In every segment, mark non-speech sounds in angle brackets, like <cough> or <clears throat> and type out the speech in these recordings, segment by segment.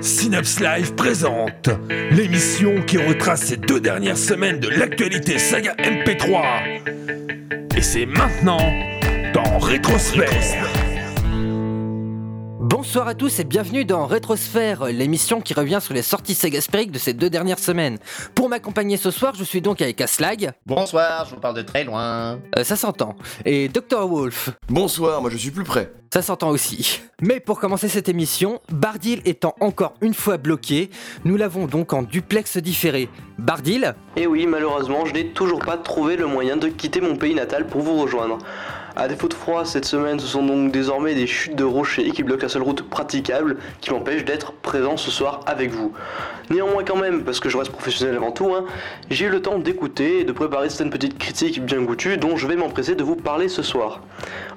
Synapse Live présente l'émission qui retrace ces deux dernières semaines de l'actualité saga MP3. Et c'est maintenant dans Rétrosphère. Bonsoir à tous et bienvenue dans Rétrosphère, l'émission qui revient sur les sorties Sagaspériques de ces deux dernières semaines. Pour m'accompagner ce soir, je suis donc avec Aslag. Bonsoir, je vous parle de très loin. Euh, ça s'entend. Et Dr Wolf. Bonsoir, moi je suis plus près. Ça s'entend aussi. Mais pour commencer cette émission, Bardil étant encore une fois bloqué, nous l'avons donc en duplex différé. Bardil Et oui, malheureusement, je n'ai toujours pas trouvé le moyen de quitter mon pays natal pour vous rejoindre. À défaut de froid, cette semaine, ce sont donc désormais des chutes de rochers qui bloquent la seule route praticable qui m'empêche d'être présent ce soir avec vous. Néanmoins quand même, parce que je reste professionnel avant tout, hein, j'ai eu le temps d'écouter et de préparer certaines petites critiques bien goûtues dont je vais m'empresser de vous parler ce soir.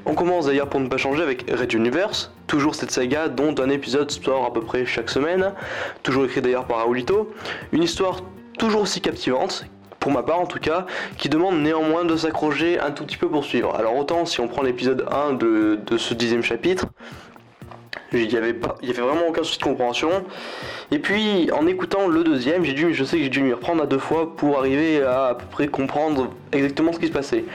On commence d'ailleurs pour ne pas changer avec Red Universe, toujours cette saga dont un épisode sort à peu près chaque semaine, toujours écrit d'ailleurs par Aulito, une histoire toujours aussi captivante pour ma part en tout cas, qui demande néanmoins de s'accrocher un tout petit peu pour suivre. Alors autant si on prend l'épisode 1 de, ce dixième chapitre, il n'y avait, pas, il y avait vraiment aucun souci de compréhension. Et puis en écoutant le deuxième, j'ai dû, je sais que j'ai dû m'y reprendre à deux fois pour arriver à à peu près comprendre exactement ce qui se passait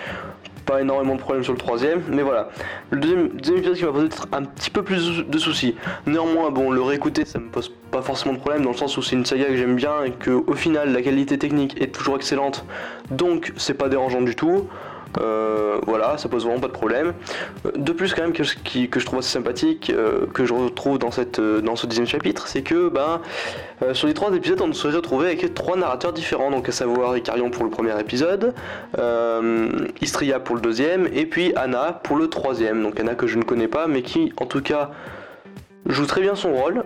pas énormément de problèmes sur le troisième, mais voilà. Le deuxième, épisode qui m'a posé un petit peu plus de soucis. Néanmoins, bon, le réécouter, ça me pose pas forcément de problème dans le sens où c'est une saga que j'aime bien et que au final la qualité technique est toujours excellente, donc c'est pas dérangeant du tout. Euh, voilà, ça pose vraiment pas de problème. Euh, de plus, quand même, que, que je trouve assez sympathique, euh, que je retrouve dans, ce dixième chapitre, c'est que ben, sur les trois épisodes, on se retrouvé avec trois narrateurs différents, donc à savoir Icarion pour le premier épisode, Istria pour le deuxième, et puis Anna pour le troisième. Donc Anna que je ne connais pas, mais qui, en tout cas, joue très bien son rôle.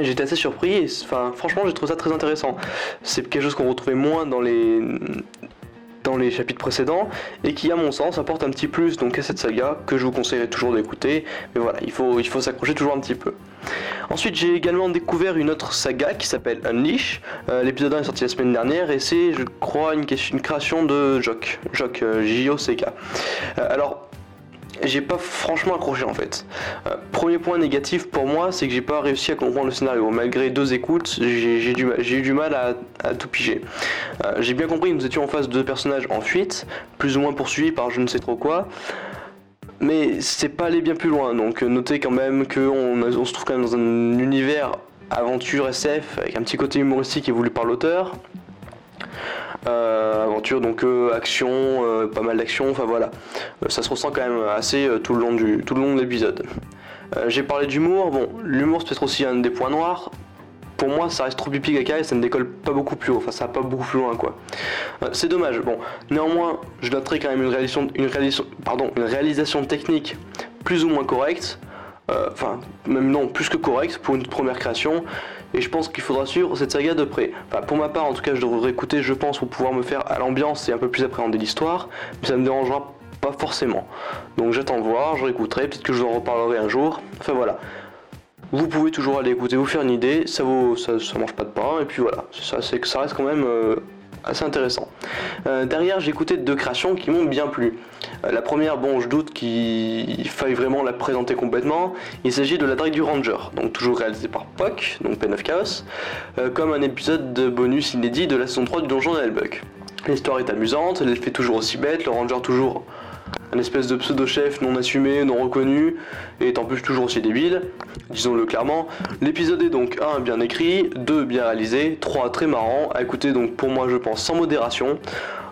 J'étais assez surpris, enfin franchement j'ai trouvé ça très intéressant. C'est quelque chose qu'on retrouvait moins dans les dans les chapitres précédents et qui à mon sens apporte un petit plus donc à cette saga que je vous conseillerais toujours d'écouter. Mais voilà il faut, il faut s'accrocher toujours un petit peu. Ensuite j'ai également découvert une autre saga qui s'appelle Unleash. Euh, l'épisode 1 est sorti la semaine dernière et c'est je crois une, une création de Jock Jock euh, J-O-C-K euh, alors j'ai pas franchement accroché en fait. Euh, premier point négatif pour moi, c'est que j'ai pas réussi à comprendre le scénario. Malgré deux écoutes, j'ai eu du mal à, tout piger. Euh, j'ai bien compris que nous étions en face de deux personnages en fuite, plus ou moins poursuivis par je ne sais trop quoi. Mais c'est pas aller bien plus loin, donc notez quand même qu'on on se trouve quand même dans un univers aventure SF avec un petit côté humoristique voulu par l'auteur. Euh, aventure, donc euh, action, euh, pas mal d'action, enfin voilà. ça se ressent quand même assez tout le long du tout de l'épisode. J'ai parlé d'humour, bon, l'humour c'est peut-être aussi un des points noirs. Pour moi, ça reste trop pipi caca et ça ne décolle pas beaucoup plus haut, enfin ça va pas beaucoup plus loin quoi. c'est dommage. Bon, néanmoins, je noterai quand même une réalisation, une réalisation, pardon, une réalisation technique plus ou moins correcte. Enfin, même non, plus que correcte pour une première création et je pense qu'il faudra suivre cette saga de près. Enfin, pour ma part, en tout cas, je devrais écouter, je pense, pour pouvoir me faire à l'ambiance et un peu plus appréhender l'histoire, mais ça me dérangera pas forcément. Donc j'attends de voir, je réécouterai, peut-être que je vous en reparlerai un jour. Enfin voilà. Vous pouvez toujours aller écouter, vous faire une idée, ça vaut, ça, ça mange pas de pain, et puis voilà, ça, ça reste quand même euh, assez intéressant. Euh, derrière, j'ai écouté deux créations qui m'ont bien plu. Euh, la première, bon, je doute qu'il faille vraiment la présenter complètement. Il s'agit de la Drague du Ranger, donc toujours réalisé par POC, donc Pen of Chaos, euh, comme un épisode de bonus inédit de la saison 3 du Donjon d'Hellbuck. L'histoire est amusante, elle fait toujours aussi bête, le Ranger toujours un espèce de pseudo-chef non assumé, non reconnu, et en plus toujours aussi débile, disons-le clairement. L'épisode est donc 1 bien écrit, 2 bien réalisé, 3 très marrant, à écouter donc pour moi je pense sans modération.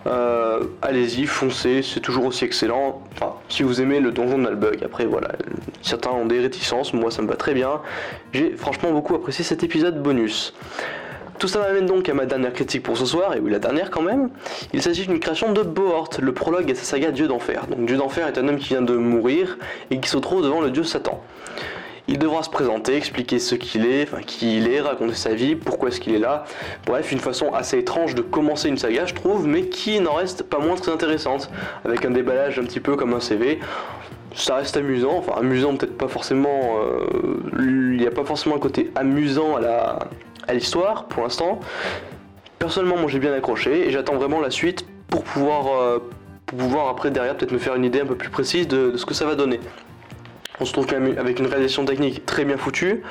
Euh, allez-y, foncez, c'est toujours aussi excellent. Enfin, si vous aimez le donjon de Nalbug, après voilà, certains ont des réticences, moi ça me va très bien. J'ai franchement beaucoup apprécié cet épisode bonus. Tout ça m'amène donc à ma dernière critique pour ce soir, et oui la dernière quand même. Il s'agit d'une création de Bohort, le prologue à sa saga Dieu d'Enfer. Donc Dieu d'Enfer est un homme qui vient de mourir et qui se trouve devant le dieu Satan. Il devra se présenter, expliquer ce qu'il est, enfin qui il est, raconter sa vie, pourquoi est-ce qu'il est là. Bref, une façon assez étrange de commencer une saga, je trouve, mais qui n'en reste pas moins très intéressante, avec un déballage un petit peu comme un CV. Ça reste amusant, enfin amusant peut-être pas forcément, euh, il n'y a pas forcément un côté amusant à la, à l'histoire pour l'instant. Personnellement, moi j'ai bien accroché et j'attends vraiment la suite pour pouvoir, euh, pouvoir après derrière peut-être me faire une idée un peu plus précise de, ce que ça va donner. On se trouve quand même avec une réalisation technique très bien foutue.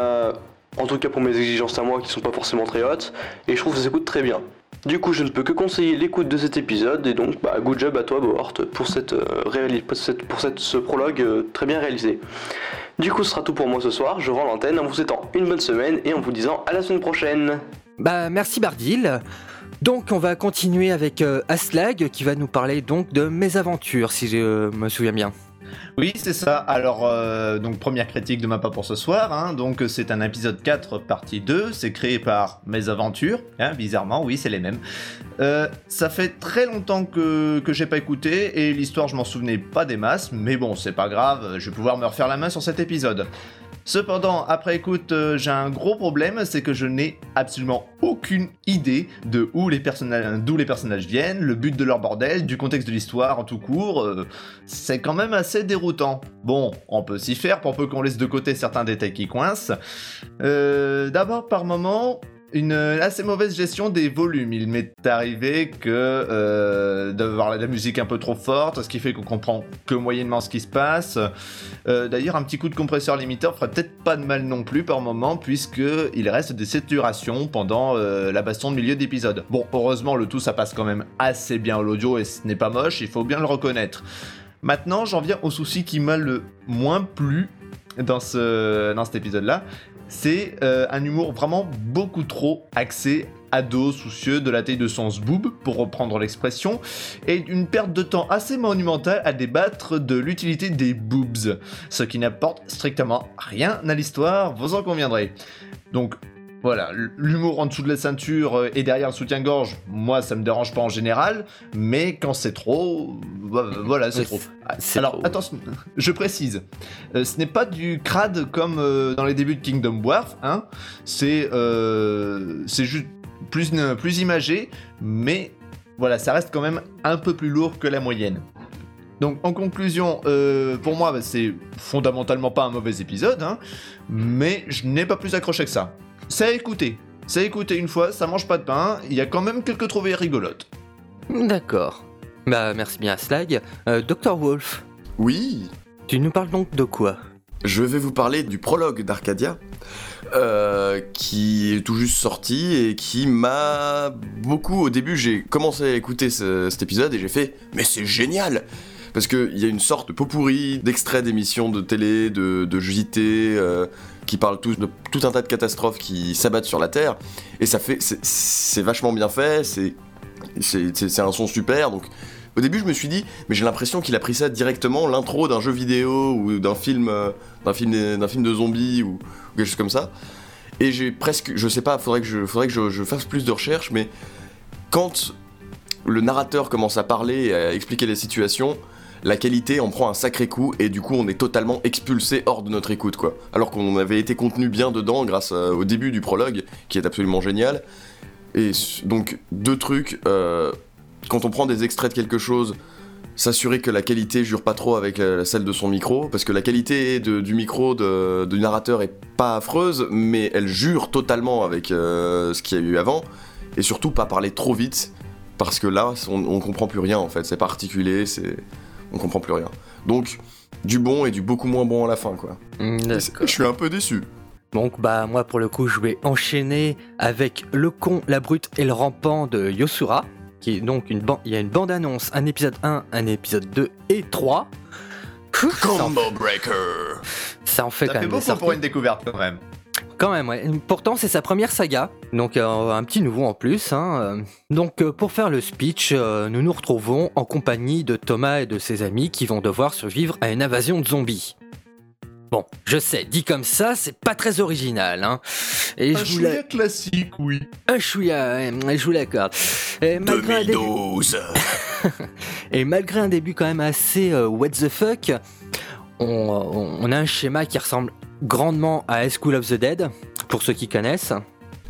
Euh, en tout cas pour mes exigences à moi qui sont pas forcément très hautes. Et je trouve que ça s'écoute très bien. Du coup, je ne peux que conseiller l'écoute de cet épisode et donc, bah, good job à toi, Bohort, pour, cette, euh, ce prologue euh, très bien réalisé. Du coup, ce sera tout pour moi ce soir. Je rends l'antenne en vous souhaitant une bonne semaine et en vous disant à la semaine prochaine. Bah merci Bardil. Donc on va continuer avec euh, Aslag qui va nous parler donc de mes aventures si je me souviens bien. Oui, c'est ça. Alors, euh, donc première critique de ma part pour ce soir. hein. Donc, c'est un épisode 4, partie 2. C'est créé par Mes Aventures. hein, bizarrement, oui, c'est les mêmes. Euh, ça fait très longtemps que, que j'ai pas écouté et l'histoire, je m'en souvenais pas des masses. Mais bon, c'est pas grave. Je vais pouvoir me refaire la main sur cet épisode. Cependant, après écoute, euh, j'ai un gros problème, c'est que je n'ai absolument aucune idée de d'où les personnages viennent, le but de leur bordel, du contexte de l'histoire en tout court. euh, c'est quand même assez déroutant. Bon, on peut s'y faire pour peu qu'on laisse de côté certains détails qui coincent. Euh, D'abord, par moment, une assez mauvaise gestion des volumes. Il m'est arrivé que euh, d'avoir la musique un peu trop forte, ce qui fait qu'on comprend que moyennement ce qui se passe. Euh, D'ailleurs, un petit coup de compresseur limiteur ferait peut-être pas de mal non plus par moment, puisque il reste des saturations pendant euh, la baston de milieu d'épisode. Bon, heureusement, le tout ça passe quand même assez bien à l'audio et ce n'est pas moche, il faut bien le reconnaître. Maintenant, j'en viens au souci qui m'a le moins plu dans cet épisode-là. C'est euh, un humour vraiment beaucoup trop axé ado soucieux de la taille de son zboob, pour reprendre l'expression, et une perte de temps assez monumentale à débattre de l'utilité des boobs, ce qui n'apporte strictement rien à l'histoire, vous en conviendrez. Donc voilà, l'humour en dessous de la ceinture euh, et derrière le soutien-gorge, moi ça me dérange pas en général, mais quand c'est trop, bah, voilà, c'est trop. c'est Alors trop. attention, je précise, euh, ce n'est pas du crade comme euh, dans les débuts de Kingdom Wars, hein. C'est euh, c'est juste plus plus imagé, mais voilà, ça reste quand même un peu plus lourd que la moyenne. Donc en conclusion, euh, pour moi, bah, c'est fondamentalement pas un mauvais épisode, hein, mais je n'ai pas plus accroché que ça. C'est à écouter. C'est à écouter une fois, ça mange pas de pain, il y a quand même quelques trouvées rigolotes. D'accord. Bah merci bien Aslag. Euh, Dr Wolf, Oui, tu nous parles donc de quoi? Je vais vous parler du prologue d'Arcadia, euh, qui est tout juste sorti et qui m'a beaucoup. Au début, j'ai commencé à écouter ce- cet épisode et j'ai fait Mais c'est génial Parce qu'il y a une sorte de pot pourri d'extraits d'émissions de télé, de, de JT, euh, qui parlent tous de tout un tas de catastrophes qui s'abattent sur la Terre. Et ça fait. c'est- vachement bien fait, c'est un son super, donc au début je me suis dit, mais j'ai l'impression qu'il a pris ça directement, l'intro d'un jeu vidéo ou d'un film, euh, film, film de zombies ou, quelque chose comme ça. Et j'ai presque, je sais pas, faudrait que je, faudrait que je, je fasse plus de recherches, mais quand le narrateur commence à parler et à expliquer les situations, la qualité en prend un sacré coup et du coup on est totalement expulsé hors de notre écoute quoi. Alors qu'on avait été contenu bien dedans grâce à- au début du prologue qui est absolument génial. Et donc deux trucs, euh, quand on prend des extraits de quelque chose, s'assurer que la qualité jure pas trop avec euh, celle de son micro, parce que la qualité du micro de- du narrateur est pas affreuse, mais elle jure totalement avec euh, ce qu'il y a eu avant, et surtout pas parler trop vite, parce que là on, on comprend plus rien en fait, c'est pas articulé, c'est on comprend plus rien. Donc du bon et du beaucoup moins bon à la fin quoi. C'est- Je suis un peu déçu. Donc bah moi pour le coup je vais enchaîner avec le con, la brute et le rampant de Yosura, qui est donc une ban- il y a une bande annonce, un épisode 1, un épisode 2 et 3. Pfff, ça, en, Combo Breaker ça en fait Ça quand fait même beaucoup pour une découverte quand même. Quand même, ouais. Pourtant, c'est sa première saga, donc euh, un petit nouveau en plus. hein, euh. Donc, euh, pour faire le speech, euh, nous nous retrouvons en compagnie de Thomas et de ses amis qui vont devoir survivre à une invasion de zombies. Bon, je sais, dit comme ça, c'est pas très original, hein. Et Un je vous la... chouïa classique, oui. Un chouïa, ouais, je vous l'accorde. Et malgré un début- 2012 <laughs> Et malgré un début quand même assez euh, what the fuck, on, on- on a un schéma qui ressemble grandement à School of the Dead, pour ceux qui connaissent.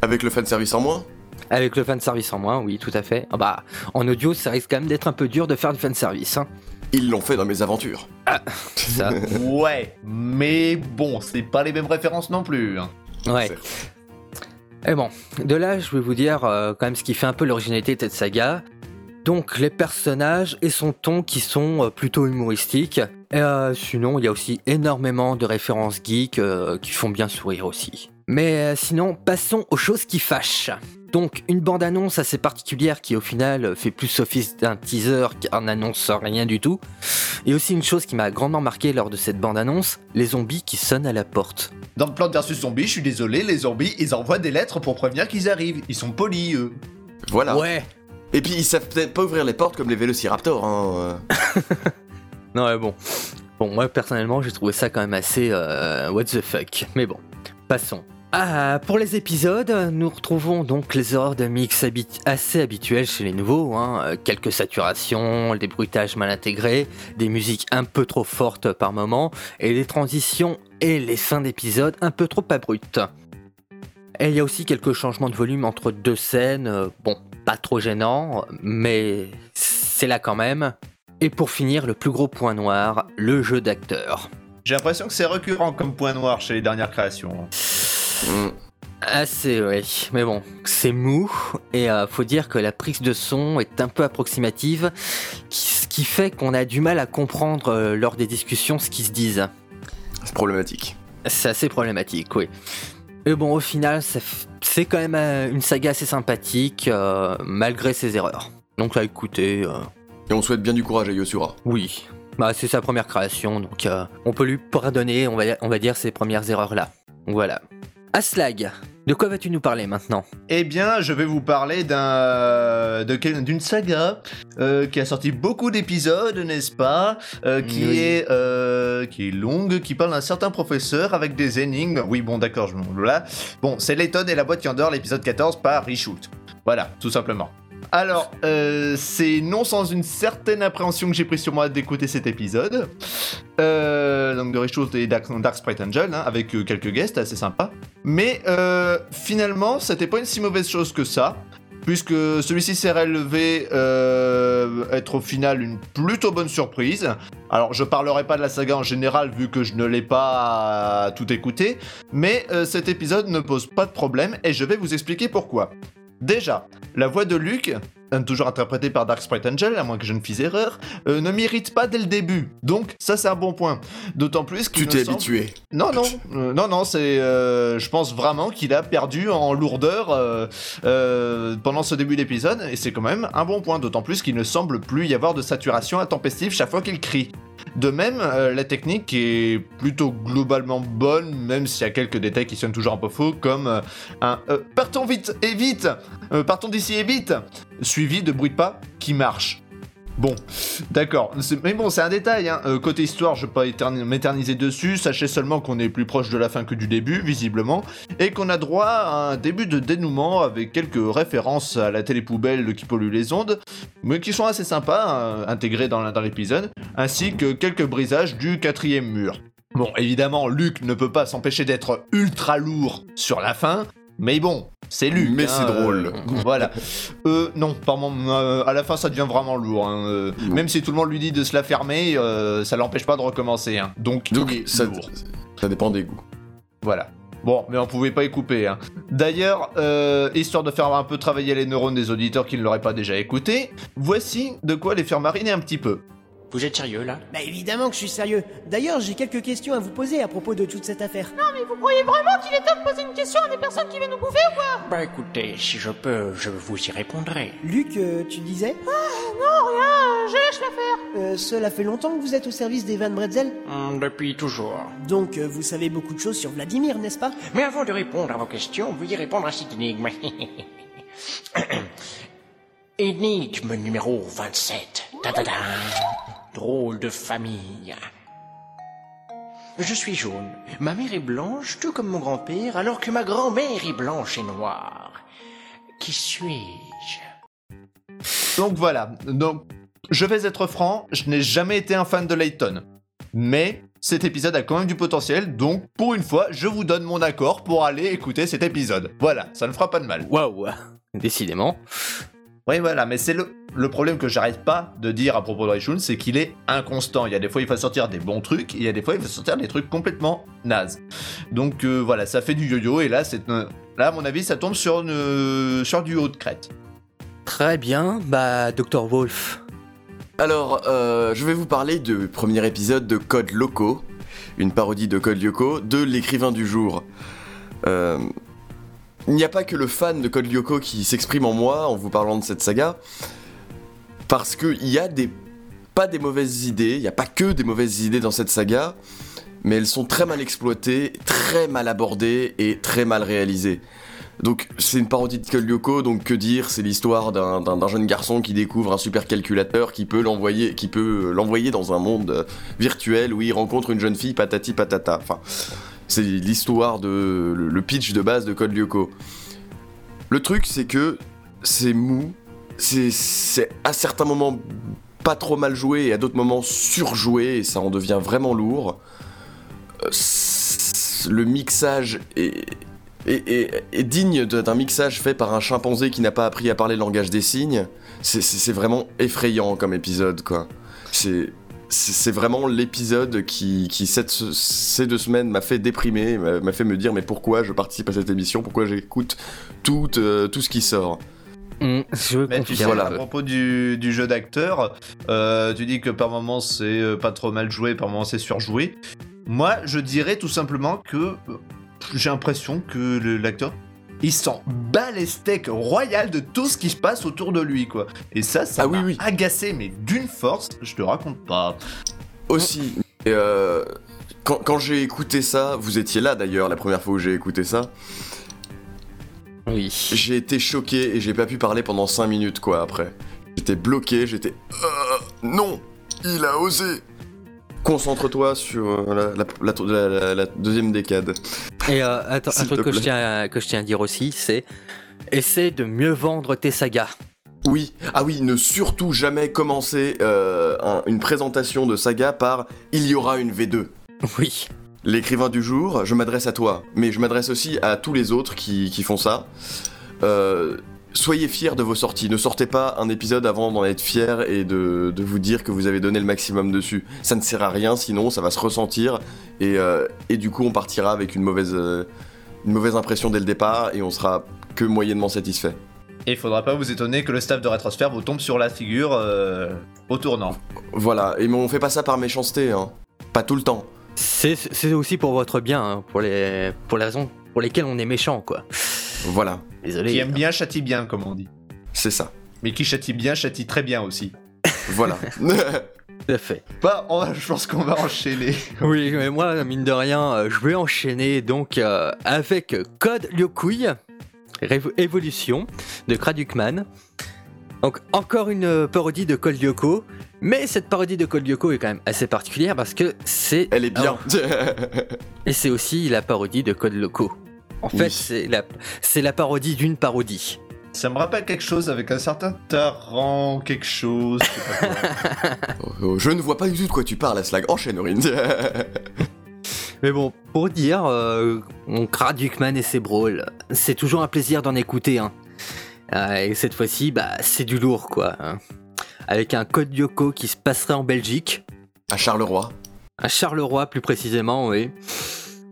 Avec le fanservice en moins Avec le fanservice en moins, oui, tout à fait. Ah bah, en audio, ça risque quand même d'être un peu dur de faire du fanservice. Hein. Ils l'ont fait dans mes aventures. Ça, <laughs> Ouais, mais bon, c'est pas les mêmes références non plus. hein. ouais. Et bon, de là, je vais vous dire euh, quand même ce qui fait un peu l'originalité de cette saga. Donc les personnages et son ton qui sont euh, plutôt humoristiques. Et, euh, sinon, il y a aussi énormément de références geeks euh, qui font bien sourire aussi. Mais euh, sinon, passons aux choses qui fâchent. Donc une bande-annonce assez particulière qui au final fait plus office d'un teaser car n'annonce rien du tout. Et aussi une chose qui m'a grandement marqué lors de cette bande-annonce, les zombies qui sonnent à la porte. Dans Plante vs Zombies, je suis désolé, les zombies, ils envoient des lettres pour prévenir qu'ils arrivent. Ils sont polis, eux. Voilà. Ouais Et puis ils savent peut-être pas ouvrir les portes comme les vélociraptors. Hein. euh. <laughs> Non mais bon. Bon, moi personnellement, j'ai trouvé ça quand même assez euh, what the fuck. Mais bon, passons. Ah, pour les épisodes, nous retrouvons donc les ordres de mix assez habituels chez les nouveaux, hein. Euh, quelques saturations, des bruitages mal intégrés, des musiques un peu trop fortes par moment, et les transitions et les fins d'épisodes un peu trop abruptes. Et il y a aussi quelques changements de volume entre deux scènes, bon, pas trop gênant, mais c'est là quand même. Et pour finir, le plus gros point noir, le jeu d'acteur. J'ai l'impression que c'est récurrent comme point noir chez les dernières créations. Mm. Assez, oui. Mais bon, c'est mou. Et euh, faut dire que la prise de son est un peu approximative, ce qui fait qu'on a du mal à comprendre euh, lors des discussions ce qui se disent. C'est problématique. C'est assez problématique, oui. Mais bon, au final, c'est quand même euh, une saga assez sympathique, euh, malgré ses erreurs. Donc là, écoutez, euh, Et on souhaite bien du courage à Yosura. oui. Bah, c'est sa première création, donc euh, on peut lui pardonner, on va, on va dire, ces premières erreurs-là. Voilà. Aslag, de quoi vas-tu nous parler maintenant? Eh bien, je vais vous parler d'un d'une saga euh, qui a sorti beaucoup d'épisodes, n'est-ce pas? Euh, Qui Oui. est euh, qui est longue, qui parle d'un certain professeur avec des énigmes. Oui, bon, d'accord, je me là. Bon, c'est Layton et la boîte qui endort, l'épisode 14 par Reshoot. Voilà, tout simplement. Alors, euh, c'est non sans une certaine appréhension que j'ai pris sur moi d'écouter cet épisode. Euh, donc de Reshoot et Dark, Sprite Angel, hein, avec euh, quelques guests assez sympas. Mais finalement, c'était pas une si mauvaise chose que ça, puisque celui-ci s'est relevé être au final une plutôt bonne surprise. Alors, je parlerai pas de la saga en général, vu que je ne l'ai pas tout écouté, mais cet épisode ne pose pas de problème, et je vais vous expliquer pourquoi. Déjà, la voix de Luke, euh, toujours interprétée par Dark Sprite Angel, à moins que je ne fise erreur, euh, ne m'irrite pas dès le début. Donc, ça c'est un bon point. D'autant plus qu'il Tu t'es semble- habitué. non, non, euh, non, non, c'est. euh, je pense vraiment qu'il a perdu en lourdeur pendant ce début d'épisode, et c'est quand même un bon point, d'autant plus qu'il ne semble plus y avoir de saturation intempestive chaque fois qu'il crie. De même, euh, la technique est plutôt globalement bonne, même s'il y a quelques détails qui sonnent toujours un peu faux, comme euh, un euh, partons vite et vite, partons d'ici et vite, suivi de bruit de pas qui marche. Bon, d'accord. Mais bon, c'est un détail. Hein. Euh, côté histoire, je vais pas éterni- m'éterniser dessus. Sachez seulement qu'on est plus proche de la fin que du début, visiblement, et qu'on a droit à un début de dénouement avec quelques références à la télé poubelle qui pollue les ondes, mais qui sont assez sympas euh, intégrés dans, dans l'épisode, ainsi que quelques brisages du quatrième mur. Bon, évidemment, Luc ne peut pas s'empêcher d'être ultra lourd sur la fin, mais bon, c'est Luc. Mais hein, c'est euh, drôle. voilà. Euh, non, par mon- euh, à la fin, ça devient vraiment lourd. hein, euh, même si tout le monde lui dit de se la fermer, euh, ça l'empêche pas de recommencer. hein. Donc, ça, lourd. ça dépend des goûts. Voilà. Bon, mais on pouvait pas y couper. Hein. D'ailleurs, euh, histoire de faire un peu travailler les neurones des auditeurs qui ne l'auraient pas déjà écouté, voici de quoi les faire mariner un petit peu. Vous êtes sérieux là? Bah évidemment que je suis sérieux. D'ailleurs, j'ai quelques questions à vous poser à propos de toute cette affaire. Mais vous croyez vraiment qu'il est temps de poser une question à des personnes qui viennent nous bouffer ou quoi? Bah écoutez, si je peux, je vous y répondrai. Luc, euh, tu disais? Non, rien, euh, je lâche l'affaire. euh, Cela fait longtemps que vous êtes au service des Van Bretzel? Hum, depuis toujours. Donc euh, vous savez beaucoup de choses sur Vladimir, n'est-ce pas? Mais avant de répondre à vos questions, veuillez répondre à cette énigme. <coughs> énigme numéro 27. Ta-da-da. Drôle de famille. Je suis jaune. Ma mère est blanche, tout comme mon grand-père, alors que ma grand-mère est blanche et noire. Qui suis-je? Donc voilà. Donc, je vais être franc, je n'ai jamais été un fan de Layton. Mais cet épisode a quand même du potentiel, donc pour une fois, je vous donne mon accord pour aller écouter cet épisode. Voilà, ça ne fera pas de mal. Waouh Décidément. Oui, voilà, mais c'est le, le problème que j'arrête pas de dire à propos de Rayshun, c'est qu'il est inconstant. Il y a des fois, il va sortir des bons trucs, et il y a des fois, il va sortir des trucs complètement nazes. Donc euh, voilà, ça fait du yo-yo, et là, c'est, euh, là, à mon avis, ça tombe sur, une, sur du haut de crête. Très bien, bah Dr Wolf. Alors, euh, je vais vous parler du premier épisode de Code Loco, une parodie de Code Lyoko, de l'écrivain du jour. Euh, il n'y a pas que le fan de Code Lyoko qui s'exprime en moi en vous parlant de cette saga, parce qu'il y a pas des mauvaises idées, il n'y a pas que des mauvaises idées dans cette saga, mais elles sont très mal exploitées, très mal abordées et très mal réalisées. Donc c'est une parodie de Code Lyoko, donc que dire C'est l'histoire d'un- jeune garçon qui découvre un supercalculateur qui peut l'envoyer, qui peut l'envoyer dans un monde virtuel où il rencontre une jeune fille patati patata. Enfin, c'est l'histoire de le, pitch de base de Code Lyoko. Le truc c'est que c'est mou, c'est à certains moments pas trop mal joué et à d'autres moments surjoué et ça en devient vraiment lourd. Euh, Le mixage est, digne d'un mixage fait par un chimpanzé qui n'a pas appris à parler le langage des signes. C'est vraiment effrayant comme épisode, quoi. C'est c'est vraiment l'épisode qui, qui cette- ces deux semaines m'a fait déprimer, m'a fait me dire mais pourquoi je participe à cette émission, pourquoi j'écoute tout, euh, tout ce qui sort? Je Mais tu sais, confirme. à propos du, du jeu d'acteur, euh, tu dis que par moments c'est euh, pas trop mal joué, par moments c'est surjoué. Moi, je dirais tout simplement que j'ai l'impression que le- l'acteur, il s'en bat les steaks royal de tout ce qui se passe autour de lui, quoi. Et ça, ça Ah oui, m'a oui. agacé, mais d'une force, je te raconte pas. Aussi, euh, quand, quand j'ai écouté ça, vous étiez là d'ailleurs la première fois où j'ai écouté ça, Oui. j'ai été choqué et j'ai pas pu parler pendant 5 minutes quoi après. J'étais bloqué, j'étais... Euh, non Il a osé Concentre-toi sur euh, la, la- la- la- la deuxième décade. Et euh, attends, un truc que je, tiens à, que je tiens à dire aussi, c'est essaie de mieux vendre tes sagas. Oui, ah oui, ne surtout jamais commencer euh, un- une présentation de saga par « Il y aura une V2 ». <laughs> Oui. L'écrivain du jour, je m'adresse à toi, mais je m'adresse aussi à tous les autres qui, qui font ça. Euh, soyez fiers de vos sorties. Ne sortez pas un épisode avant d'en être fier et de, de vous dire que vous avez donné le maximum dessus. Ça ne sert à rien, sinon ça va se ressentir et, euh, et du coup on partira avec une mauvaise, euh, une mauvaise impression dès le départ et on sera que moyennement satisfait. Et il faudra pas vous étonner que le staff de Rétrosphère vous tombe sur la figure euh, au tournant. Voilà, et on fait pas ça par méchanceté, hein. Pas tout le temps. C'est c'est aussi pour votre bien, hein, pour, les, pour les raisons pour lesquelles on est méchant, quoi. Voilà, Désolé. Qui aime bien châtie bien, comme on dit. c'est ça. Mais qui châtie bien, châtie très bien aussi. Voilà. <laughs> Tout à fait. Bah, on va- je pense qu'on va enchaîner. <laughs> Oui, mais moi, mine de rien, euh, je vais enchaîner donc euh, avec Code Lyokui, Évolution de Kradukman. Donc, encore une euh, parodie de Code Lyoko, mais cette parodie de Code Lyoko est quand même assez particulière parce que c'est. Elle est bien. <laughs> Et c'est aussi la parodie de Code Loco. En fait, c'est la, c'est la parodie d'une parodie. Ça me rappelle quelque chose avec un certain Taran, quelque chose. je sais pas quoi. <laughs> Oh, Je ne vois pas du tout de quoi tu parles, Aslag. Enchaîne, Aurine. <laughs> Mais bon, pour dire, euh, on crade Duckman et ses brawls, c'est toujours un plaisir d'en écouter. Hein. Euh, et cette fois-ci, bah, c'est du lourd, quoi. hein. Avec un code Yoko qui se passerait en Belgique, à Charleroi. à Charleroi plus précisément, oui.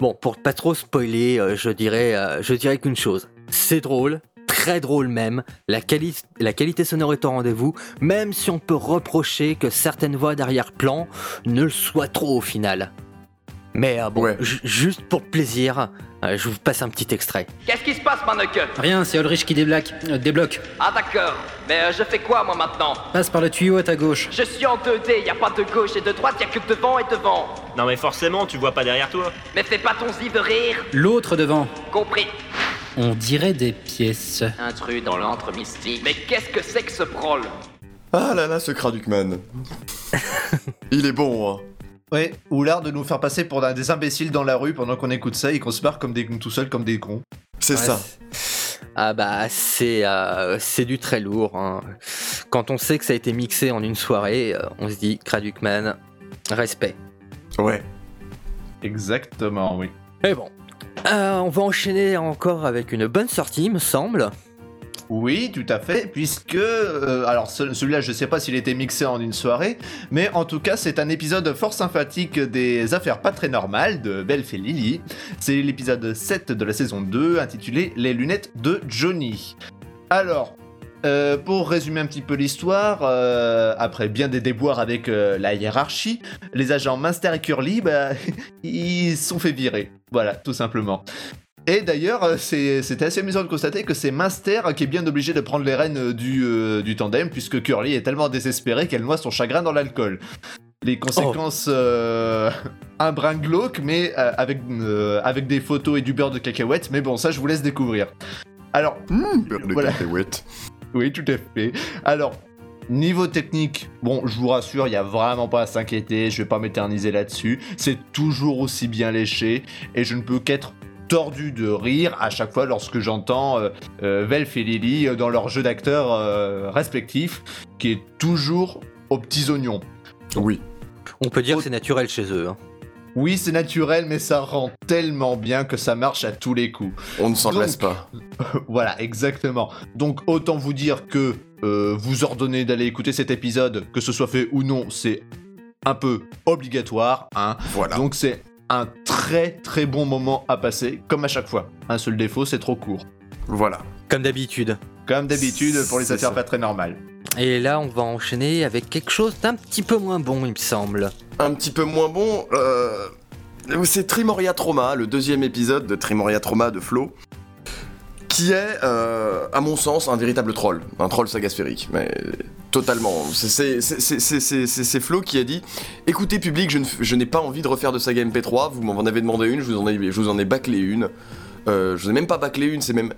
Bon, pour pas trop spoiler, euh, je dirais, euh, je dirais qu'une chose, c'est drôle, très drôle même. La, quali- la qualité sonore est au rendez-vous, même si on peut reprocher que certaines voix d'arrière-plan ne le soient trop au final. Mais euh, bon, Ouais. juste pour plaisir, euh, je vous passe un petit extrait. Qu'est-ce qui se passe, Mannequin Rien, c'est Ulrich qui débloque. euh, débloque. Ah d'accord, mais euh, je fais quoi moi maintenant? Passe par le tuyau à ta gauche. Je suis en 2D, y a pas de gauche et de droite, y a que devant et devant. Non mais forcément, tu vois pas derrière toi. Mais fais pas ton zive rire, L'autre devant. compris On dirait des pièces. Intrus dans l'antre mystique. Mais qu'est-ce que c'est que ce prol Ah là là, ce Kradukman. Il est bon, hein. Ouais, ou l'art de nous faire passer pour des imbéciles dans la rue pendant qu'on écoute ça et qu'on se marre comme des, tout seul comme des cons. C'est Ouais, ça. Ah bah c'est euh, c'est du très lourd. hein. Quand on sait que ça a été mixé en une soirée, euh, on se dit Kradukman, respect. Ouais. Exactement, oui. Mais bon, Euh, on va enchaîner encore avec une bonne sortie, me semble. Oui, tout à fait, puisque... euh, alors ce- celui-là, je sais pas s'il était mixé en une soirée, mais en tout cas, c'est un épisode fort sympathique des affaires pas très normales de Belf et Lily. C'est l'épisode 7 de la saison 2, intitulé Les lunettes de Johnny. Alors, Euh, pour résumer un petit peu l'histoire, euh, après bien des déboires avec la hiérarchie, les agents Minster et Curly, bah, <laughs> ils sont fait virer. Voilà, tout simplement. Et d'ailleurs, euh, c'est- c'était assez amusant de constater que c'est Minster qui est bien obligé de prendre les rênes euh, du, euh, du tandem, puisque Curly est tellement désespérée qu'elle noie son chagrin dans l'alcool. Les conséquences, euh, <laughs> un brin glauque, mais euh, avec, euh, avec des photos et du beurre de cacahuète, mais bon, ça je vous laisse découvrir. Alors, Beurre de Voilà. cacahuète. <laughs> oui, tout à fait. Alors, niveau technique, bon, je vous rassure, il n'y a vraiment pas à s'inquiéter, je vais pas m'éterniser là-dessus. C'est toujours aussi bien léché, et je ne peux qu'être tordu de rire à chaque fois lorsque j'entends euh, euh, Velf et Lily euh, dans leur jeu d'acteurs euh, respectifs, qui est toujours aux petits oignons. Oui. On peut dire que c'est naturel chez eux. hein. Oui, c'est naturel, mais ça rend tellement bien que ça marche à tous les coups. On ne s'en lasse pas. <laughs> voilà, exactement. Donc autant vous dire que euh, vous ordonnez d'aller écouter cet épisode, que ce soit fait ou non, c'est un peu obligatoire. Hein. Voilà. Donc c'est un très très bon moment à passer, comme à chaque fois. Un seul défaut, c'est trop court. Voilà. Comme d'habitude. Comme d'habitude pour les affaires ça. pas très normales. Et là, on va enchaîner avec quelque chose d'un petit peu moins bon, il me semble. Un petit peu moins bon, euh, c'est Trimoria Trauma, le deuxième épisode de Trimoria Trauma de Flo, qui est, euh, à mon sens, un véritable troll, un troll sagasphérique, mais totalement. C'est- Flo qui a dit Écoutez, public, je n'ai pas envie de refaire de saga MP3, vous m'en avez demandé une, je vous en ai, bâclé une. Euh, je vous ai même pas bâclé une, c'est même.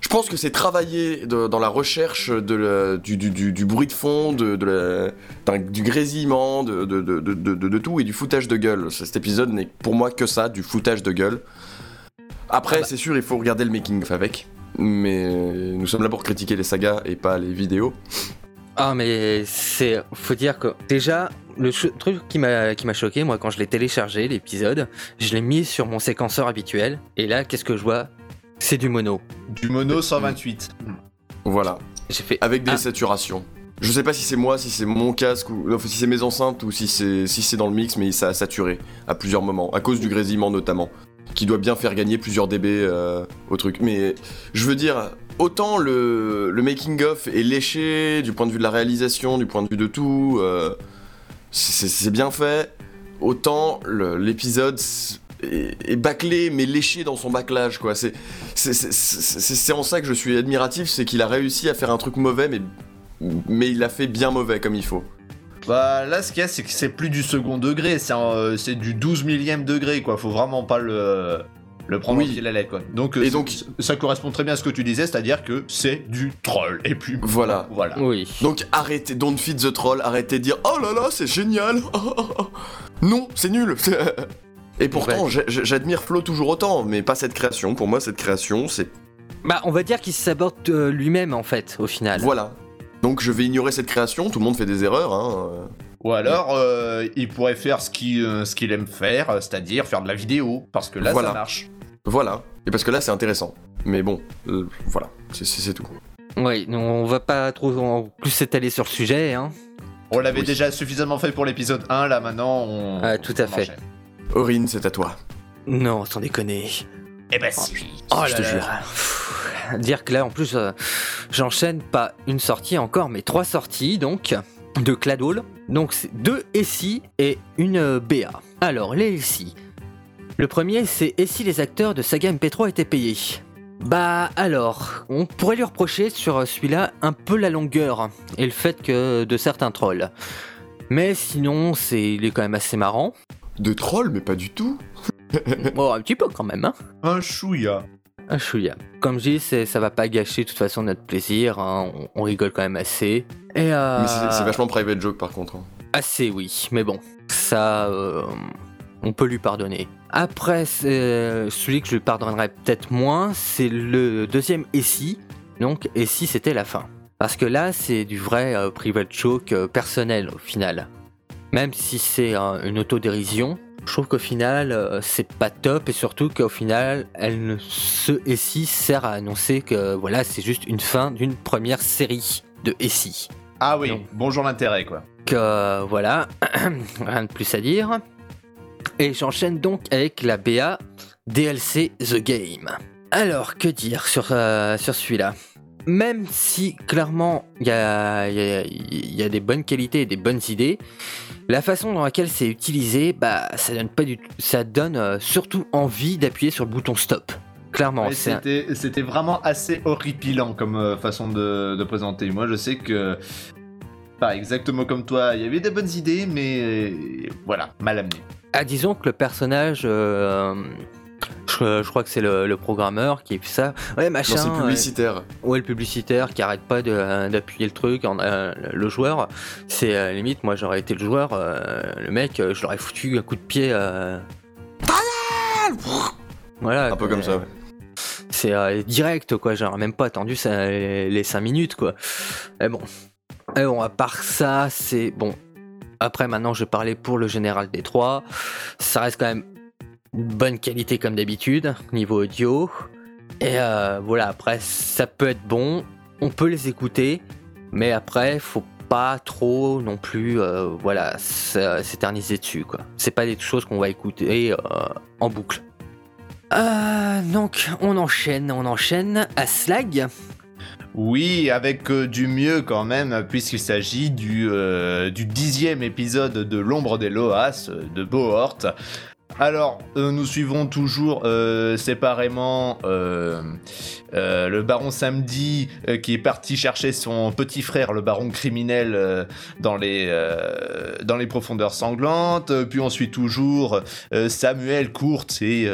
Je pense que c'est travailler dans la recherche du, bruit de fond, du grésillement, de- de tout et du foutage de gueule. Cet épisode n'est pour moi que ça, du foutage de gueule. Après, c'est sûr, il faut regarder le making-of avec. Mais nous sommes là pour critiquer les sagas et pas les vidéos. Ah, mais c'est. Faut dire que déjà, le truc qui m'a qui m'a choqué, moi, quand je l'ai téléchargé, l'épisode, je l'ai mis sur mon séquenceur habituel. Et là, qu'est-ce que je vois? C'est du mono. Du mono 128. Voilà. J'ai fait. Avec des Ah. saturations. Je sais pas si c'est moi, si c'est mon casque, ou enfin, si c'est mes enceintes, ou si c'est si c'est dans le mix, mais ça a saturé à plusieurs moments, à cause du grésillement notamment, qui doit bien faire gagner plusieurs dB euh, au truc. Mais je veux dire, autant le, le making-of est léché du point de vue de la réalisation, du point de vue de tout, euh, c'est bien fait, autant l'épisode est, bâclé mais léché dans son bâclage quoi. C'est en ça que je suis admiratif, c'est qu'il a réussi à faire un truc mauvais mais mais il l'a fait bien mauvais comme il faut. Bah là, ce qu'il y a, c'est que c'est plus du second degré, c'est un, euh, c'est du 12 millième degré, quoi. Faut vraiment pas le, le prendre Oui. au la lettre, quoi. Donc, euh, Et donc- ça correspond très bien à ce que tu disais, c'est-à-dire que c'est du troll. Et puis, Voilà. voilà. Oui. Donc arrêtez, don't feed the troll, arrêtez de dire oh là là c'est génial. Oh, oh, oh. Non, c'est nul. <laughs> Et pourtant, Ouais. j'a- j'a- j'admire Flo toujours autant, mais pas cette création. Pour moi, cette création, c'est Bah, on va dire qu'il se sabote euh, lui-même, en fait, au final. voilà. Donc je vais ignorer cette création. Tout le monde fait des erreurs. Hein. euh. Ou alors, euh, il pourrait faire ce qu'il euh, ce qu'il aime faire, c'est-à-dire faire de la vidéo, parce que là, Voilà. ça marche. Voilà. Et parce que là, c'est intéressant. Mais bon, euh, voilà, c'est- tout. Oui, on va pas trop en plus s'étaler sur le sujet, hein. On l'avait Oui. déjà suffisamment fait pour l'épisode 1, là maintenant, on. Ah, tout à on fait. enchaîne. Aurine, c'est à toi. Non, sans déconner. Eh ben si. Oh je là te là. jure. <laughs> Dire que là, en plus, euh, j'enchaîne pas une sortie encore, mais trois sorties, donc, de Cladol. Donc, c'est deux SI et une euh, BA. Alors, les SI. Le premier, c'est Et si les acteurs de Saga MP3 étaient payés Bah alors, on pourrait lui reprocher sur celui-là un peu la longueur et le fait que de certains trolls. Mais sinon, c'est il est quand même assez marrant. De troll, mais pas du tout. <laughs> Bon, un petit peu quand même, hein. Un chouïa. Un chouïa. Comme je dis, ça va pas gâcher de toute façon notre plaisir, hein, on, on rigole quand même assez. Et euh, Mais c'est vachement private joke par contre. hein. Assez, oui, mais bon, ça, euh, on peut lui pardonner. Après, c'est- celui que je lui pardonnerais peut-être moins, c'est le deuxième Essie. Donc, Essie, c'était la fin. Parce que là, c'est du vrai euh, private joke euh, personnel au final. Même si c'est euh, une autodérision, je trouve qu'au final, euh, c'est pas top et surtout qu'au final, elle ne, ce Essie sert à annoncer que voilà, c'est juste une fin d'une première série de Essie. Ah oui, bonjour l'intérêt, quoi. Donc euh, voilà, <clears throat> rien de plus à dire. Et j'enchaîne donc avec la BA DLC The Game. Alors, que dire sur, euh, sur celui-là? Même si clairement il y a, y a des bonnes qualités et des bonnes idées, la façon dans laquelle c'est utilisé, bah ça donne pas du tout, ça donne euh, surtout envie d'appuyer sur le bouton stop. Clairement, Ouais, c'est un- C'était vraiment assez horripilant comme euh, façon de, de présenter. Moi, je sais que, pas exactement comme toi, il y avait des bonnes idées, mais euh, voilà, mal amené. Ah, disons que le personnage, je, je crois que c'est le, le programmeur qui fait ça. Ouais, machin. Non, c'est le publicitaire. Ouais, le publicitaire qui arrête pas de- d'appuyer le truc. en- euh, le joueur, c'est euh, limite, moi j'aurais été le joueur, euh, le mec, euh, je l'aurais foutu un coup de pied. euh, Voilà. Un peu comme ça, ouais. C'est euh, direct, quoi. J'aurais même pas attendu ça, les 5 minutes, quoi. Mais bon. Et bon, à part ça, c'est bon. Après, maintenant, je vais parler pour le général des trois. Ça reste quand même bonne qualité comme d'habitude, niveau audio. Et euh, voilà, après, ça peut être bon. On peut les écouter. Mais après, faut pas trop non plus euh, voilà, s'éterniser dessus, quoi. C'est pas des choses qu'on va écouter euh, en boucle. Donc, on enchaîne, on enchaîne à Slag. Oui, avec du mieux quand même, puisqu'il s'agit du, du dixième épisode de L'ombre des Loas de Bohort. Alors, euh, nous suivons toujours euh, séparément euh, le baron Samedi qui est parti chercher son petit frère, le baron criminel, dans, les, dans les profondeurs sanglantes. Puis on suit toujours Samuel Courte et,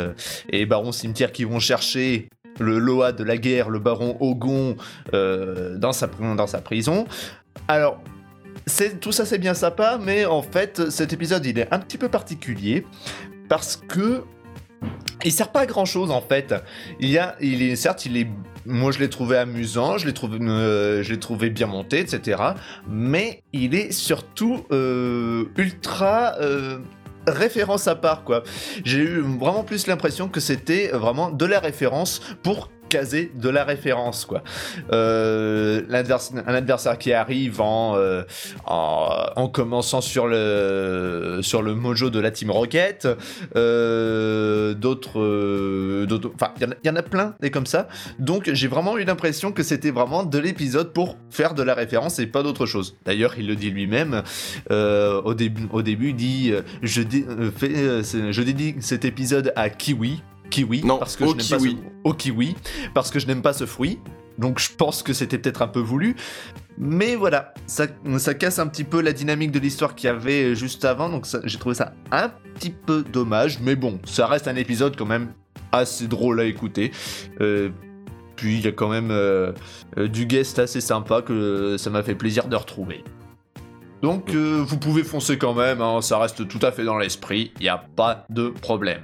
baron Cimetière qui vont chercher le Loa de la guerre, le baron Ogon, dans, sa, dans sa prison. Alors, tout ça c'est bien sympa, mais en fait, cet épisode il est un petit peu particulier parce que il sert pas à grand chose en fait. Il a, il est certes, il est, moi je l'ai trouvé amusant, je l'ai trouvé, euh, bien monté, etc. Mais il est surtout euh, ultra euh, référence à part quoi. J'ai eu vraiment plus l'impression que c'était vraiment de la référence pour caser de la référence quoi. Euh, un adversaire qui arrive en, euh, en, en commençant sur le sur le mojo de la Team Rocket, euh, d'autres, d'autres- enfin il y en a- plein des comme ça. Donc j'ai vraiment eu l'impression que c'était vraiment de l'épisode pour faire de la référence et pas d'autre chose. D'ailleurs il le dit lui-même au début au début il dit je dé- je dédie cet épisode à Kiwi Kiwi Non, parce que au je n'aime pas kiwi. ce- au kiwi parce que je n'aime pas ce fruit. Donc je pense que c'était peut-être un peu voulu. Mais voilà, ça, ça casse un petit peu la dynamique de l'histoire qu'il y avait juste avant. Donc ça- j'ai trouvé ça un petit peu dommage. Mais bon, ça reste un épisode quand même assez drôle à écouter. Euh, puis il y a quand même euh, euh, du guest assez sympa que ça m'a fait plaisir de retrouver. Donc euh, vous pouvez foncer quand même, hein, ça reste tout à fait dans l'esprit, il n'y a pas de problème.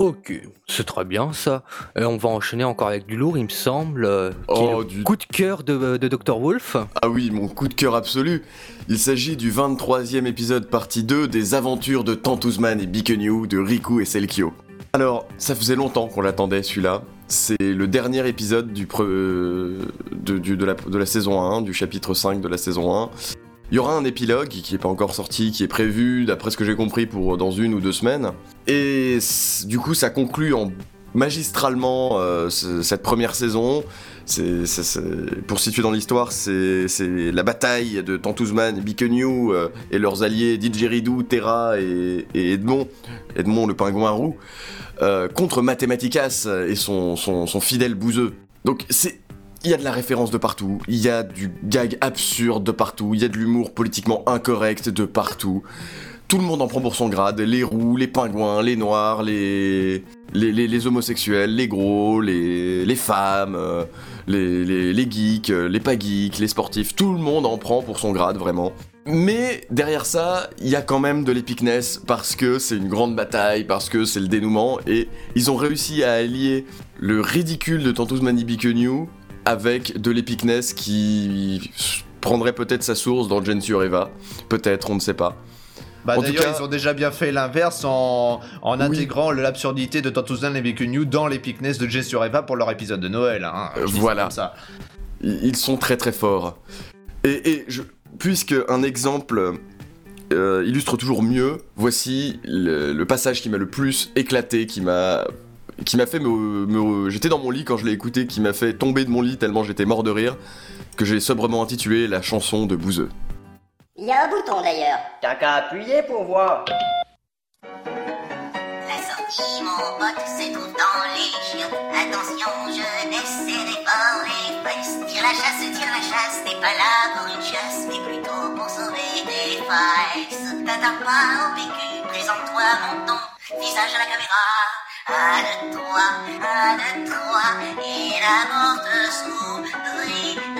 Ok, c'est très bien ça. Et on va enchaîner encore avec du lourd, il me semble. euh, Oh, du- coup de cœur de, de Dr. Wolf. Ah oui, mon coup de cœur absolu. Il s'agit du 23e épisode partie 2 des aventures de Tantuzman et Bikenyu de Riku et Selkio. Alors, ça faisait longtemps qu'on l'attendait celui-là. C'est le dernier épisode du pre- euh, de, du- de la, de la saison 1, du chapitre 5 de la saison 1. Il y aura un épilogue qui n'est pas encore sorti, qui est prévu, d'après ce que j'ai compris, pour dans une ou deux semaines. Et du coup, ça conclut en magistralement euh, ce- cette première saison. Pour situer dans l'histoire, c'est, la bataille de Tantuzman et Bikenyu euh, et leurs alliés Didgeridoo, Terra et, Edmond, Edmond le pingouin roux, euh, contre Mathematicas et son, son, son fidèle bouseux. Donc c'est... Il y a de la référence de partout, il y a du gag absurde de partout, il y a de l'humour politiquement incorrect de partout. Tout le monde en prend pour son grade, les roux, les pingouins, les noirs, les, les, les- homosexuels, les gros, les, femmes, euh, les, les, geeks, euh, les pas geeks, les sportifs, tout le monde en prend pour son grade, vraiment. Mais derrière ça, il y a quand même de l'épicness parce que c'est une grande bataille, parce que c'est le dénouement, et ils ont réussi à allier le ridicule de Tantous Bikenyu avec de l'épicness qui prendrait peut-être sa source dans Gensio Eva. Peut-être, on ne sait pas. Bah d'ailleurs, cas- ils ont déjà bien fait l'inverse en, en intégrant l'absurdité de Tantuzan et New dans l'épicness de Jay sur Eva pour leur épisode de Noël. Hein. Je voilà. comme ça. Ils ils sont très très forts. Et, et je, puisque un exemple euh, illustre toujours mieux, voici le, le passage qui m'a le plus éclaté, qui m'a qui m'a fait me, me- j'étais dans mon lit quand je l'ai écouté, qui m'a fait tomber de mon lit tellement j'étais mort de rire, que j'ai sobrement intitulé la chanson de Bouzeux. Il y a un bouton d'ailleurs. T'as qu'à appuyer pour voir. La sortie, mon pote, se trouve dans les chiottes. Attention, je n'essaierai pas les fesses. Tire la chasse, tire la chasse, t'es pas là pour une chasse, mais plutôt pour sauver des fesses. T'attends pas au PQ, présente-toi mon ton, visage à la caméra. Un de toi, un de toi, et la mort te s'ouvrira.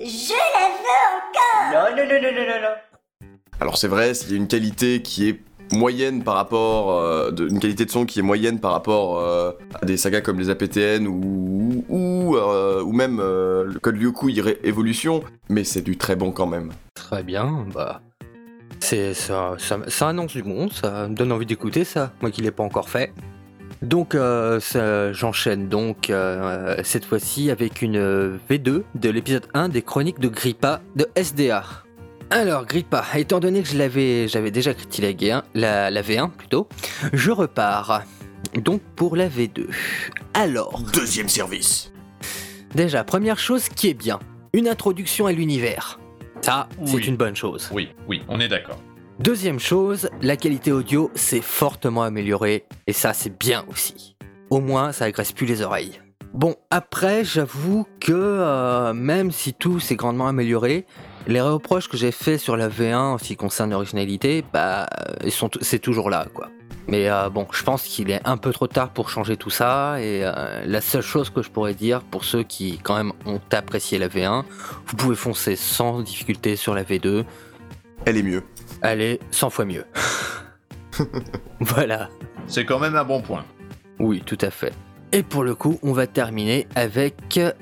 Je la veux encore Non, non, non, non, non, non, non. Alors c'est vrai, il y a une qualité qui est moyenne par rapport, euh, de- une qualité de son qui est moyenne par rapport euh, à des sagas comme les APTN ou ou, euh, même le Code Iré- Evolution, mais c'est du très bon quand même. Très bien, bah. C'est ça, ça, annonce du bon, ça me donne envie d'écouter ça, moi qui l'ai pas encore fait. Donc j'enchaîne donc cette fois-ci avec une euh, V2 de l'épisode 1 des chroniques de Grippa de SDA. Alors Grippa, étant donné que je l'avais, j'avais déjà critiqué la, la, la V1 plutôt, je repars. Donc pour la V2. Alors, Deuxième service. déjà première chose qui est bien, une introduction à l'univers. Ça, c'est une bonne chose. Oui, oui, on est d'accord. Deuxième chose, la qualité audio s'est fortement améliorée, et ça c'est bien aussi. Au moins, ça agresse plus les oreilles. Bon, après, j'avoue que euh, même si tout s'est grandement amélioré, les reproches que j'ai fait sur la V1 en ce qui concerne l'originalité, bah, ils sont, c'est toujours là, quoi. Mais euh, bon, je pense qu'il est un peu trop tard pour changer tout ça, et euh, la seule chose que je pourrais dire pour ceux qui quand même ont apprécié la V1, vous pouvez foncer sans difficulté sur la V2, Elle est mieux. elle est 100 fois mieux. <laughs> voilà. C'est quand même un bon point. Oui, tout à fait. Et pour le coup, on va terminer avec euh,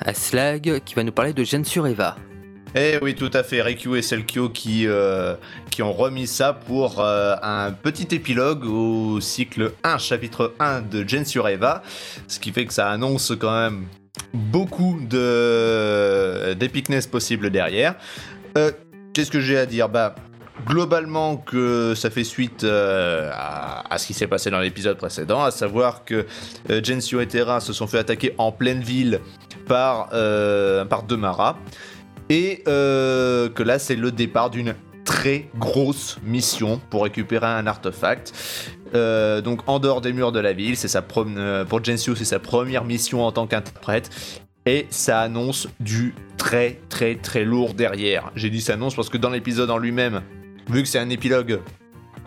Aslag qui va nous parler de Gen sur Eva. Eh oui, tout à fait. Rikyu et Selkyo qui, euh, qui ont remis ça pour euh, un petit épilogue au cycle 1, chapitre 1 de Gen sur Eva. Ce qui fait que ça annonce quand même beaucoup de d'épicness possible derrière. Euh, Qu'est-ce que j'ai à dire? Bah, globalement que ça fait suite à, ce qui s'est passé dans l'épisode précédent, à savoir que Gensio et Terra se sont fait attaquer en pleine ville par, par Demara. Et euh, que là, c'est le départ d'une très grosse mission pour récupérer un artefact. Euh, donc en dehors des murs de la ville, c'est sa euh, pour Gensio, c'est sa première mission en tant qu'interprète. Et ça annonce du très très très lourd derrière. J'ai dit ça annonce parce que dans l'épisode en lui-même, vu que c'est un épilogue,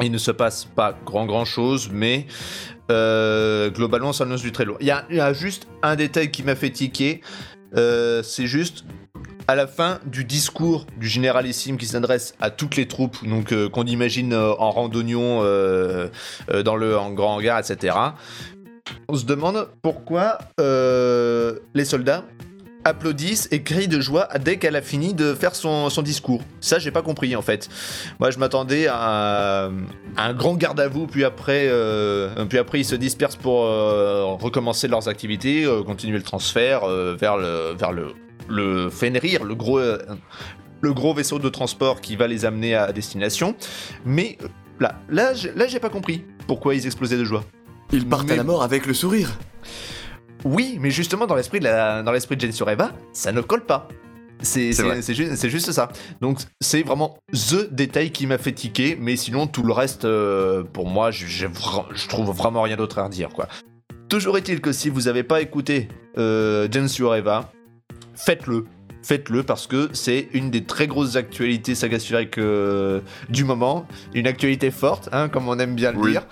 il ne se passe pas grand grand chose, mais globalement ça annonce du très lourd. Il y a, juste un détail qui m'a fait tiquer, c'est juste à la fin du discours du généralissime qui s'adresse à toutes les troupes, donc euh, qu'on imagine euh, en randonnion euh, dans le en grand hangar, etc. On se demande pourquoi les soldats applaudissent et crient de joie dès qu'elle a fini de faire son, discours. Ça, j'ai pas compris en fait. Moi, je m'attendais à, un grand garde à vous, puis après, puis après ils se dispersent pour recommencer leurs activités, continuer le transfert vers le vers le le Fenrir, le gros euh, le gros vaisseau de transport qui va les amener à destination. Mais euh, là, là, j'ai- là, j'ai pas compris pourquoi ils explosaient de joie. Ils partent à la mort avec le sourire. Oui, mais justement dans l'esprit de la, dans l'esprit de Sureva, ça ne colle pas. C'est, juste ça. Donc c'est vraiment the détail qui m'a fait tiquer, mais sinon tout le reste, euh, pour moi, je, trouve vraiment rien d'autre à redire quoi. Toujours est-il que si vous n'avez pas écouté euh, Sureva, faites-le. Faites-le parce que c'est une des très grosses actualités saga sphérique euh, du moment, une actualité forte, hein, comme on aime bien le Oui. dire.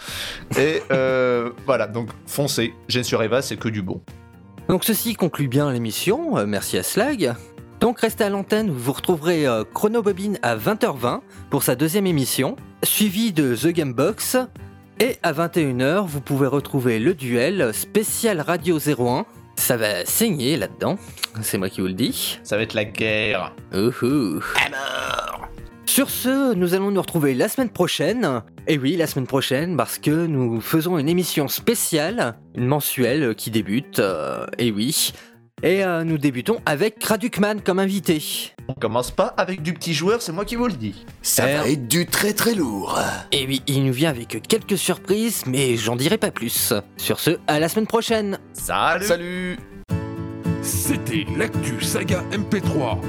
Et euh, <laughs> voilà, donc foncez. Jen Sureva, c'est que du bon. Donc ceci conclut bien l'émission, euh, merci à Slag. Donc restez à l'antenne, vous retrouverez euh, Chrono Bobine à 20h20 pour sa deuxième émission, suivi de The Game Box. Et à 21h, vous pouvez retrouver le duel spécial Radio 01. Ça va saigner là-dedans, c'est moi qui vous le dis. Ça va être la guerre. Ouhou. Sur ce, nous allons nous retrouver la semaine prochaine. Et oui, la semaine prochaine, parce que nous faisons une émission spéciale, une mensuelle qui débute. euh, et oui, Et euh, nous débutons avec Radukman comme invité. On commence pas avec du petit joueur, c'est moi qui vous le dis. Ça Eh. va être du très très lourd. Et oui, il nous vient avec quelques surprises, mais j'en dirai pas plus. Sur ce, à la semaine prochaine Salut Salut C'était l'actu saga MP3.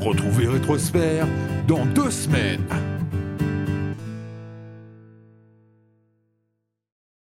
Retrouvez Rétrosphère dans deux semaines.